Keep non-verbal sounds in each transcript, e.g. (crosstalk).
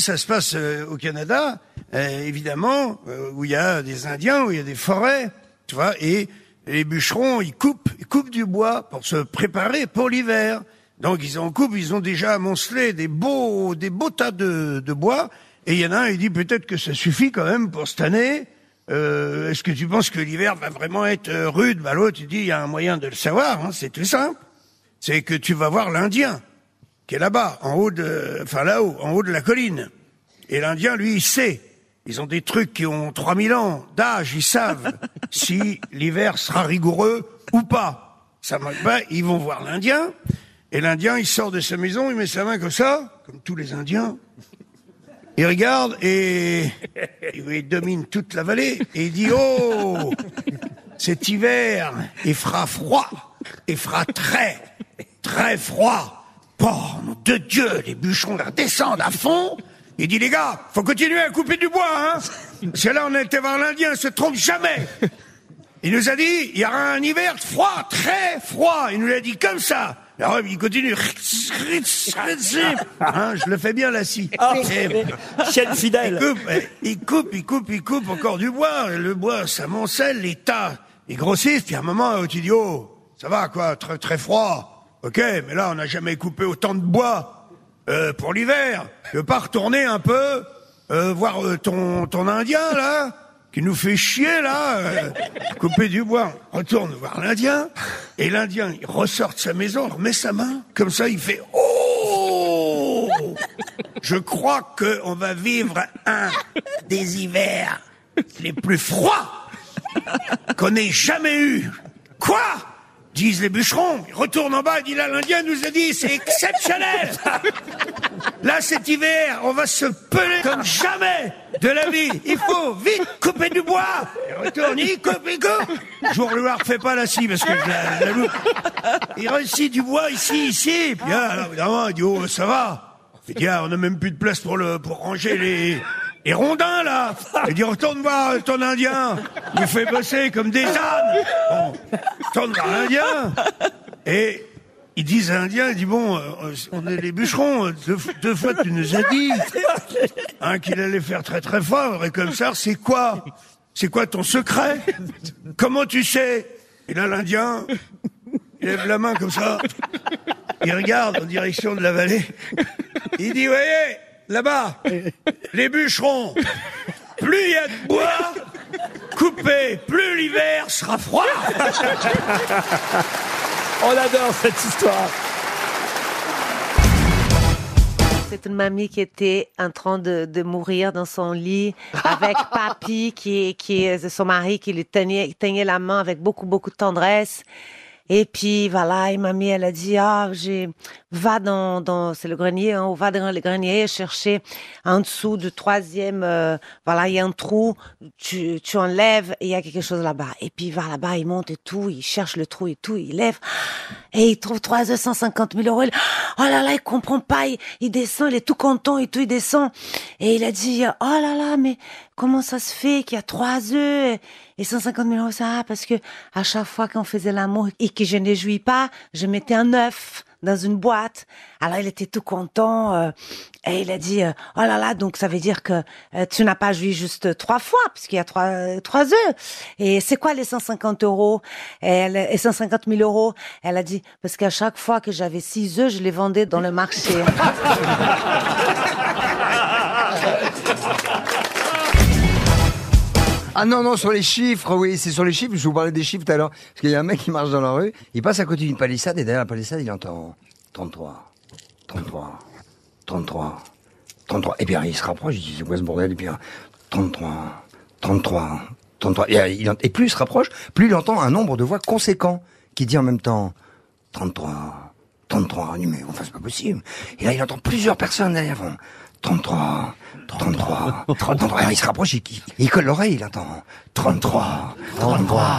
ça se passe euh, au Canada, euh, évidemment, euh, où il y a des Indiens, où il y a des forêts, tu vois, et les bûcherons, ils coupent, ils coupent du bois pour se préparer pour l'hiver. Donc ils en coupent, ils ont déjà amoncelé des beaux, des beaux tas de, de bois. Et il y en a un, il dit peut-être que ça suffit quand même pour cette année. Euh, Est-ce que tu penses que l'hiver va vraiment être rude? Bah l'autre, il dit il y a un moyen de le savoir. Hein, c'est tout simple. C'est que tu vas voir l'Indien qui est là-bas, en haut de, enfin là-haut, en haut de la colline. Et l'Indien, lui, il sait. Ils ont des trucs qui ont 3000 ans d'âge, ils savent (laughs) si l'hiver sera rigoureux ou pas. Ça marche pas, ils vont voir l'Indien. Et l'Indien, il sort de sa maison, il met sa main comme ça, comme tous les Indiens. Il regarde et (laughs) il domine toute la vallée et il dit Oh, cet hiver, il fera froid, il fera très, très froid. Oh, nom de Dieu, les bûcherons là descendent à fond. Il dit les gars, faut continuer à couper du bois, hein Parce que là, on a été voir l'Indien, il se trompe jamais. Il nous a dit, il y aura un hiver froid, très froid. Il nous l'a dit comme ça. Alors, il continue. Hein, je le fais bien si. Et- Chienne il fidèle. coupe, il coupe, il coupe, il coupe encore du bois. Le bois, ça moncelle, les tas, ils grossissent. Puis à un moment, tu dis, oh, ça va quoi, très très froid. Ok, mais là, on n'a jamais coupé autant de bois euh, pour l'hiver. Tu veux pas retourner un peu euh, voir euh, ton ton Indien là qui nous fait chier là, euh, couper du bois. Retourne voir l'Indien et l'Indien il ressort de sa maison, remet sa main comme ça, il fait oh. Je crois qu'on va vivre un des hivers les plus froids qu'on ait jamais eu. Quoi? Disent les bûcherons. Ils retournent en bas et disent là, l'Indien nous a dit, c'est exceptionnel. (laughs) Là, cet hiver, on va se peler comme jamais de la vie. Il faut vite couper du bois. Il retourne, il coupe, il coupe. Je vous le refais pas la scie parce que je la, la loupe. Il réussit du bois ici, ici. Puis là, alors, évidemment, il dit, oh, ça va. Il dit, ah, on n'a même plus de place pour le, pour ranger les, les rondins, là. Il dit, retourne voir ton Indien. Il fait bosser comme des ânes. Bon, retourne voir l'Indien. Et ils disent à l'Indien, il dit, bon, euh, on est les bûcherons. Deux, deux fois, tu nous as dit hein, qu'il allait faire très très fort. Et comme ça, c'est quoi? C'est quoi ton secret? Comment tu sais? Et là, l'Indien, il lève la main comme ça. Il regarde en direction de la vallée. Il dit, voyez, là-bas, les bûcherons, plus il y a de bois, coupé, plus l'hiver sera froid. (laughs) On adore cette histoire. C'est une mamie qui était en train de, de mourir dans son lit avec (laughs) papy qui, qui est son mari qui lui tenait, tenait la main avec beaucoup, beaucoup de tendresse. Et puis voilà, et mamie, elle a dit, ah, j'ai, va dans, dans, c'est le grenier, hein, va dans le grenier chercher en dessous du troisième, euh, voilà, il y a un trou, tu, tu enlèves il y a quelque chose là-bas. Et puis il va là-bas, il monte et tout, il cherche le trou et tout, il lève et il trouve 350 000 euros. Il- Oh là là, il comprend pas, il, il descend, il est tout content et tout, il descend. Et il a dit, oh là là, mais comment ça se fait qu'il y a trois œufs et 150 000 euros, ça, parce que à chaque fois qu'on faisait l'amour et que je ne jouis pas, je mettais un œuf dans une boîte. Alors il était tout content euh, et il a dit euh, oh là là donc ça veut dire que euh, tu n'as pas joui juste trois fois puisqu'il y a trois euh, trois œufs. Et c'est quoi les 150 euros? Et, elle, et 150 000 euros? Elle a dit parce qu'à chaque fois que j'avais six œufs, je les vendais dans le marché. (laughs) Ah non, non, sur les chiffres, oui, c'est sur les chiffres. Je vous parlais des chiffres tout à l'heure. Parce qu'il y a un mec qui marche dans la rue, il passe à côté d'une palissade et derrière la palissade, il entend 33, 33, 33, 33. Et puis il se rapproche, il dit c'est quoi ce bordel? Et puis 33, 33, 33. Et, euh, et plus il se rapproche, plus il entend un nombre de voix conséquent qui dit en même temps 33, 33. Il dit, mais enfin c'est pas possible. Et là il entend plusieurs personnes derrière. Font, 33, 33, 33. Alors, il se rapproche, il, colle l'oreille, il entend 33, 33,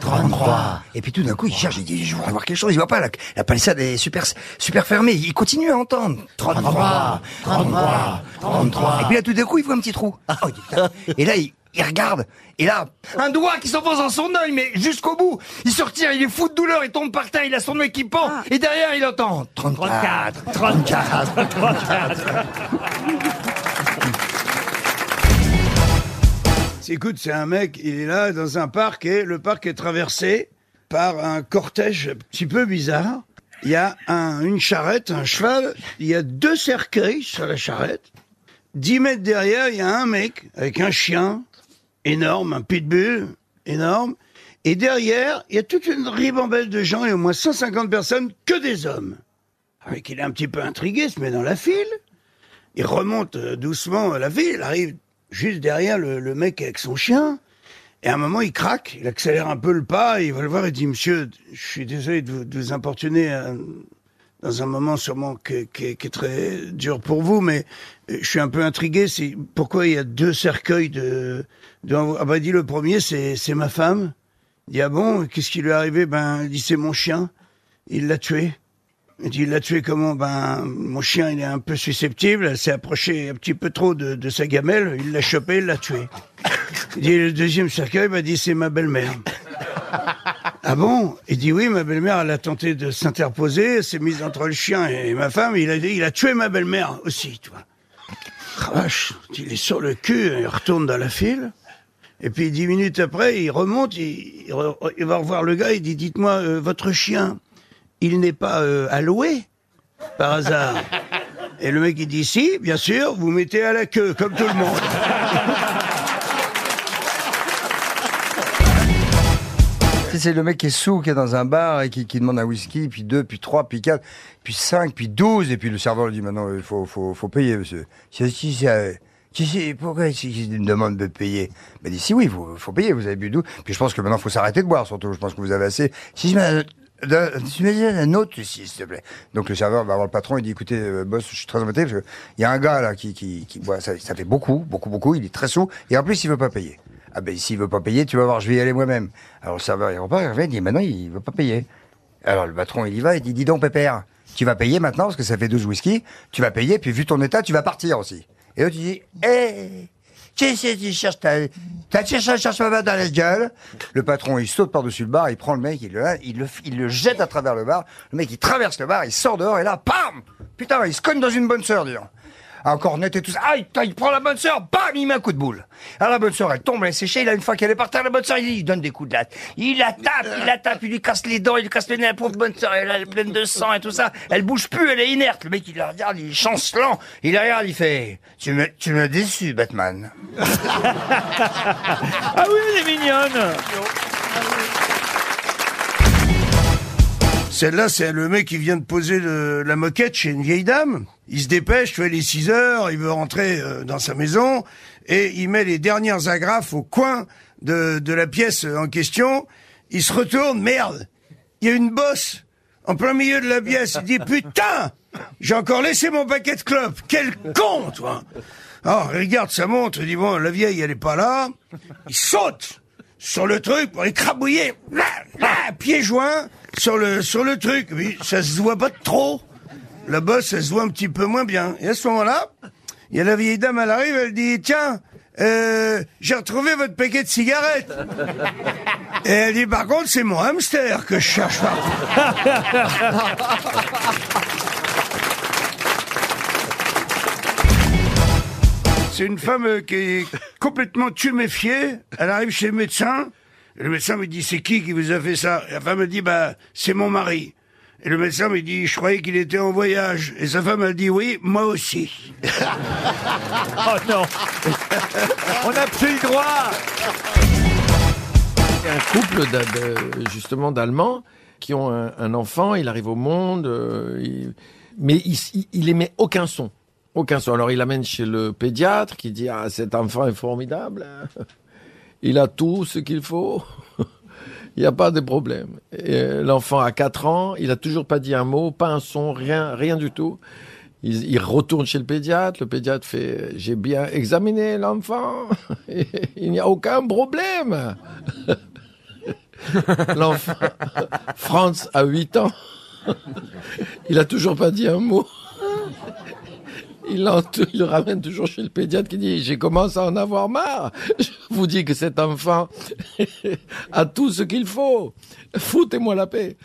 33. Et puis tout d'un coup, il cherche, il dit, je voudrais voir quelque chose. Il voit pas, la, la palissade est super, super fermée. Il continue à entendre 33, 33, 33. Et puis là, tout d'un coup, il voit un petit trou. (laughs) Oh. Et là, il, il regarde. Et là, un doigt qui s'enfonce dans son œil, mais jusqu'au bout. Il se retire, il est fou de douleur, il tombe par terre, il a son œil qui pend. Et derrière, il entend 34, 34, 34. Écoute, c'est un mec, il est là dans un parc et le parc est traversé par un cortège un petit peu bizarre. Il y a un, une charrette, un cheval, il y a deux cercueils sur la charrette. Dix mètres derrière, il y a un mec avec un chien énorme, un pitbull énorme. Et derrière, il y a toute une ribambelle de gens et au moins 150 personnes, que des hommes. Avec il est un petit peu intrigué, se met dans la file. Il remonte euh, doucement la file, il arrive juste derrière le, mec avec son chien. Et à un moment, il craque, il accélère un peu le pas, il va le voir et dit, monsieur, je suis désolé de vous, de vous importuner euh, dans un moment sûrement qui, qui- est très dur pour vous, mais euh, je suis un peu intrigué. C'est pourquoi il y a deux cercueils de. de ah bah dit le premier, c'est c'est ma femme. Il dit ah bon, qu'est-ce qui lui est arrivé? Ben il dit c'est mon chien. Il l'a tué. Il dit il l'a tué comment? Ben mon chien il est un peu susceptible. Elle s'est approchée un petit peu trop de, de sa gamelle. Il l'a chopé, il l'a tué. Il dit le deuxième cercueil, ben, il dit c'est ma belle-mère. Ah bon? Il dit oui, ma belle-mère, elle a tenté de s'interposer, s'est mise entre le chien et ma femme, il a il a tué ma belle-mère aussi, tu vois. Ah, il est sur le cul, il retourne dans la file, et puis dix minutes après, il remonte, il, il re- il va revoir le gars, il dit, dites-moi, euh, votre chien, il n'est pas euh, alloué, par hasard? Et le mec, il dit, si, bien sûr, vous mettez à la queue, comme tout le monde. (laughs) C'est le mec qui est sous, qui est dans un bar et qui, qui demande un whisky, puis deux, puis trois, puis quatre, puis cinq, puis douze, et puis le serveur lui dit maintenant il faut, faut, faut payer, monsieur. Si, si, si, euh, pourquoi il me demande de payer? Ben dit si, oui, il faut, payer, vous avez bu d'où? Puis je pense que maintenant il faut s'arrêter de boire, surtout, je pense que vous avez assez. Si, je mets dis un autre, s'il te plaît. Donc le serveur va voir le patron, il dit écoutez, euh, boss, je suis très embêté, parce que il y a un gars là qui, qui, boit, ça, fait beaucoup, beaucoup, beaucoup, il est très sous, et en plus il veut pas payer. Ah ben s'il veut pas payer, tu vas voir, je vais y aller moi-même. Alors le serveur il repart, il revient, il dit maintenant il veut pas payer. Alors le patron il y va, il dit dis donc Pépère, tu vas payer maintenant parce que ça fait 12 whisky, tu vas payer, puis vu ton état, tu vas partir aussi. Et là tu dis, hé, tu sais, tu cherches ta, t'as cherché, cherche ma dans la gueule. Le patron, il saute par-dessus le bar, il prend le mec, il le, il il le jette à travers le bar. Le mec, il traverse le bar, il sort dehors, et là, pam! Putain, il se cogne dans une bonne sœur, dis Encore net et tout ça. Ah, il, il prend la bonne sœur, bam, il met un coup de boule. Alors la bonne sœur, elle tombe, elle est séchée, il a une fois qu'elle est par terre, la bonne sœur, il, il donne des coups de latte. Il la tape, il la tape, il lui casse les dents, il lui casse le nez, la pauvre bonne sœur, elle est pleine de sang et tout ça. Elle bouge plus, elle est inerte. Le mec, il la regarde, il est chancelant. Il la regarde, il fait, tu me, tu me déçus, Batman. (laughs) Ah oui, elle est mignonne Celle-là, c'est le mec qui vient de poser le- la moquette chez une vieille dame. Il se dépêche, tu vois, il est 6 heures, il veut rentrer euh, dans sa maison, et il met les dernières agrafes au coin de, de la pièce en question. Il se retourne, merde, il y a une bosse en plein milieu de la pièce. Il dit, putain, j'ai encore laissé mon paquet de clopes. Quel con, toi Alors, il regarde sa montre, il dit, bon, la vieille, elle est pas là. Il saute sur le truc pour écrabouiller, là, là, pieds joints sur le sur le truc. Oui, ça se voit pas trop. La bosse, elle se voit un petit peu moins bien. Et à ce moment-là, il y a la vieille dame, elle arrive, elle dit tiens, euh, j'ai retrouvé votre paquet de cigarettes. Et elle dit par contre, c'est mon hamster que je cherche. C'est une femme qui est complètement tuméfiée. Elle arrive chez le médecin. Le médecin me dit, c'est qui qui vous a fait ça? Et la femme me dit, bah, c'est mon mari. Et le médecin me dit, je croyais qu'il était en voyage. Et sa femme, elle dit, oui, moi aussi. (laughs) Oh non On n'a plus le droit Il y a un couple de- justement d'Allemands qui ont un, un enfant, il arrive au monde, euh, il- mais il, il, il émet aucun son. Aucun son. Alors il l'amène chez le pédiatre qui dit Ah, cet enfant est formidable. hein. Il a tout ce qu'il faut. Il n'y a pas de problème. L'enfant a 4 ans, il a toujours pas dit un mot, pas un son, rien, rien du tout. Il, il retourne chez le pédiatre. Le pédiatre fait J'ai bien examiné l'enfant. (laughs) Il n'y a aucun problème. (laughs) L'enfant, Franz a 8 ans. (laughs) Il a toujours pas dit un mot. Il, il le ramène toujours chez le pédiatre qui dit J'ai commencé à en avoir marre. Je vous dis que cet enfant (laughs) a tout ce qu'il faut. Foutez-moi la paix.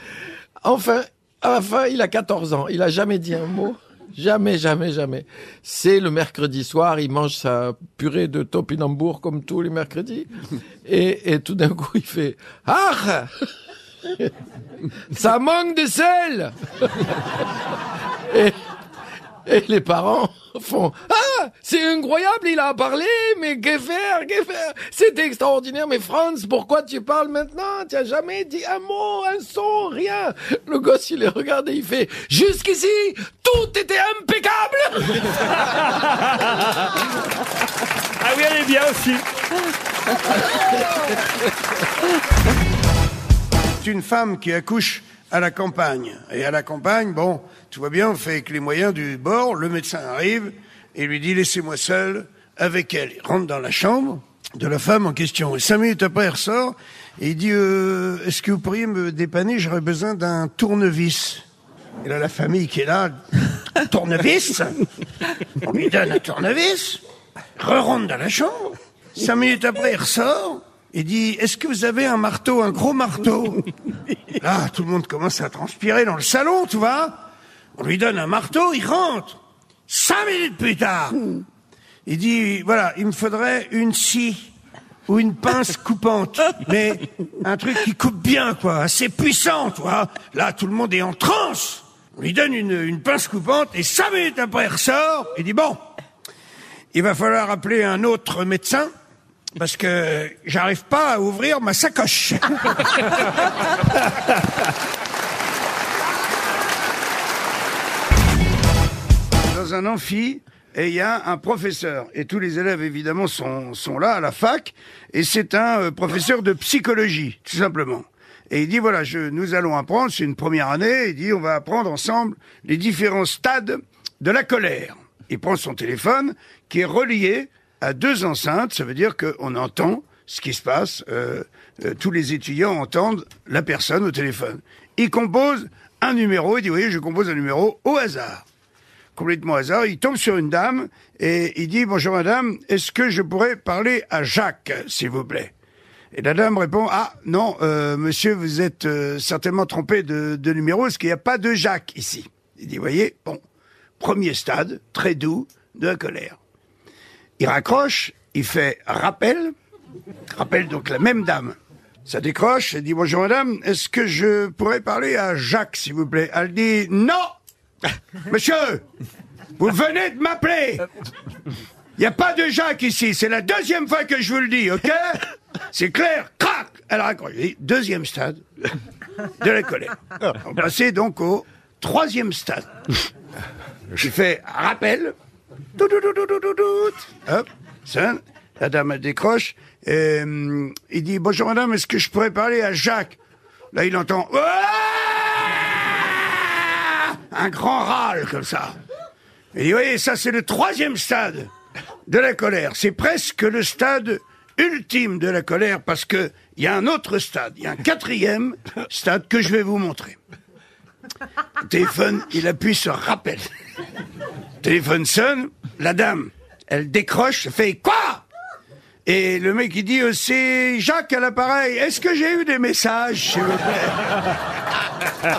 Enfin, à la fin, il a 14 ans. Il a jamais dit un mot. Jamais, jamais, jamais. C'est le mercredi soir, il mange sa purée de topinambour comme tous les mercredis. Et, et tout d'un coup, il fait « Ah Ça manque de sel (laughs) !» Et, les parents font « Ah C'est incroyable, il a parlé, mais que faire, que faire? C'est extraordinaire, mais Franz, pourquoi tu parles maintenant? Tu as jamais dit un mot, un son, rien !» Le gosse, il les regarde et il fait « Jusqu'ici, tout était impeccable (laughs) !» Ah oui, elle est bien aussi. C'est une femme qui accouche à la campagne. Et à la campagne, bon, tout va bien, on fait avec les moyens du bord. Le médecin arrive et lui dit laissez-moi seul avec elle. Il rentre dans la chambre de la femme en question. Et cinq minutes après, il ressort et il dit euh, est-ce que vous pourriez me dépanner? J'aurais besoin d'un tournevis. Et là, la famille qui est là, (laughs) tournevis? On lui donne un tournevis, re-rentre dans la chambre. Cinq minutes après, il ressort et dit Est-ce que vous avez un marteau, un gros marteau? (laughs) Là, tout le monde commence à transpirer dans le salon, tu vois. On lui donne un marteau, il rentre. Cinq minutes plus tard, il dit Voilà, il me faudrait une scie ou une pince coupante, mais un truc qui coupe bien, quoi, assez puissant, tu vois. Là, tout le monde est en transe. On lui donne une, une pince coupante et cinq minutes après, il ressort et dit Bon, il va falloir appeler un autre médecin parce que j'arrive pas à ouvrir ma sacoche. (laughs) Dans un amphi, et il y a un professeur. Et tous les élèves, évidemment, sont, sont là à la fac. Et c'est un euh, professeur de psychologie, tout simplement. Et il dit, voilà, nous allons apprendre, c'est une première année, il dit, on va apprendre ensemble les différents stades de la colère. Il prend son téléphone, qui est relié à deux enceintes, ça veut dire qu'on entend ce qui se passe, euh, euh, tous les étudiants entendent la personne au téléphone. Il compose un numéro, il dit, oui, je compose un numéro au hasard. Complètement hasard, il tombe sur une dame et il dit, bonjour madame, est-ce que je pourrais parler à Jacques, s'il vous plaît? Et la dame répond, ah non, euh, monsieur, vous êtes euh, certainement trompé de, de numéro, parce qu'il n'y a pas de Jacques ici. Il dit, voyez, bon, premier stade, très doux, de la colère. Il raccroche, il fait rappel, rappelle donc la même dame. Ça décroche, elle dit bonjour madame, est-ce que je pourrais parler à Jacques s'il vous plaît? Elle dit non (laughs) Monsieur, vous venez de m'appeler Il n'y a pas de Jacques ici, c'est la deuxième fois que je vous le dis, ok (laughs) C'est clair, crac Elle raccroche. Et Deuxième stade de la colère. On passait donc au troisième stade. Je fais rappel. Tout, tout, tout, tout, tout, tout, tout. Hop, ça, la dame elle décroche. Et, hum, il dit bonjour madame, est-ce que je pourrais parler à Jacques? Là il entend Ouah un grand râle comme ça. Et vous voyez, ça c'est le troisième stade de la colère. C'est presque le stade ultime de la colère parce que il y a un autre stade, il y a un quatrième stade que je vais vous montrer. Téléphone, il appuie sur rappel. Téléphone sonne, la dame, elle décroche, fait quoi? Et le mec il dit euh, c'est Jacques à l'appareil. Est-ce que j'ai eu des messages s'il vous plaît?